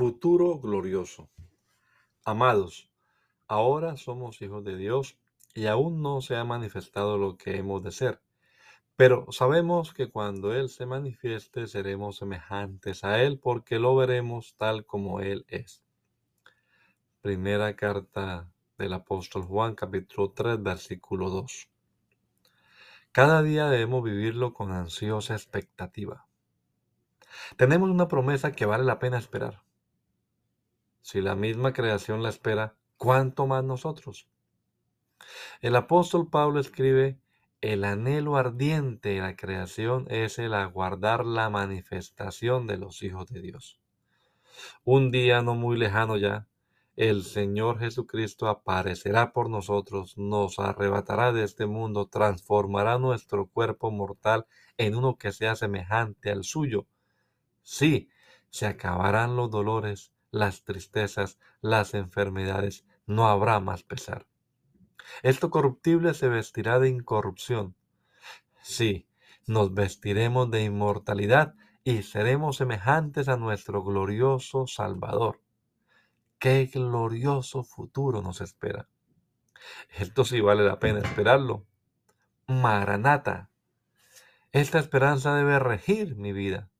Futuro glorioso. Amados, ahora somos hijos de Dios y aún no se ha manifestado lo que hemos de ser. Pero sabemos que cuando Él se manifieste seremos semejantes a Él porque lo veremos tal como Él es. Primera carta del apóstol Juan capítulo 3 versículo 2. Cada día debemos vivirlo con ansiosa expectativa. Tenemos una promesa que vale la pena esperar. Si la misma creación la espera, ¿cuánto más nosotros? El apóstol Pablo escribe, el anhelo ardiente de la creación es el aguardar la manifestación de los hijos de Dios. Un día no muy lejano ya, el Señor Jesucristo aparecerá por nosotros, nos arrebatará de este mundo, transformará nuestro cuerpo mortal en uno que sea semejante al suyo. Sí, se acabarán los dolores, las tristezas, las enfermedades, no habrá más pesar. Esto corruptible se vestirá de incorrupción. Sí, nos vestiremos de inmortalidad y seremos semejantes a nuestro glorioso Salvador. Qué glorioso futuro nos espera. Esto sí vale la pena esperarlo. Maranata. Esta esperanza debe regir mi vida.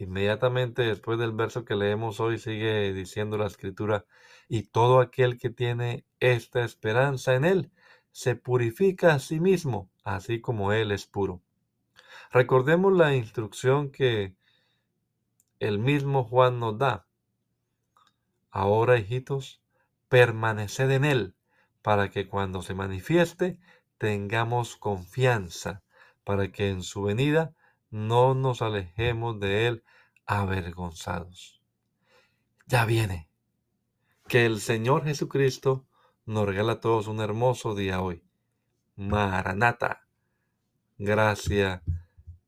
Inmediatamente después del verso que leemos hoy sigue diciendo la escritura, y todo aquel que tiene esta esperanza en Él se purifica a sí mismo, así como Él es puro. Recordemos la instrucción que el mismo Juan nos da. Ahora, hijitos, permaneced en Él, para que cuando se manifieste tengamos confianza, para que en su venida no nos alejemos de Él avergonzados. Ya viene. Que el Señor Jesucristo nos regala a todos un hermoso día hoy. Maranata. Gracia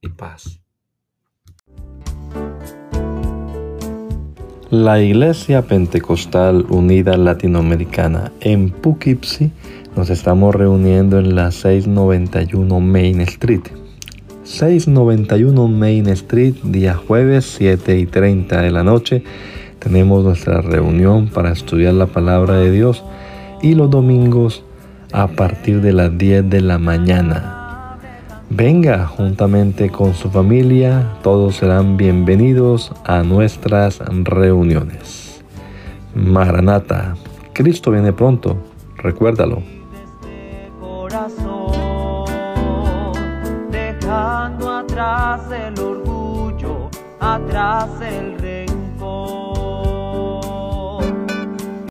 y paz. La Iglesia Pentecostal Unida Latinoamericana en Poughkeepsie nos estamos reuniendo en la 691 Main Street 691 Main Street, día jueves 7 y 30 de la noche. Tenemos nuestra reunión para estudiar la palabra de Dios y los domingos a partir de las 10 de la mañana. Venga juntamente con su familia, todos serán bienvenidos a nuestras reuniones. Maranata, Cristo viene pronto, recuérdalo. Atrás el orgullo, atrás el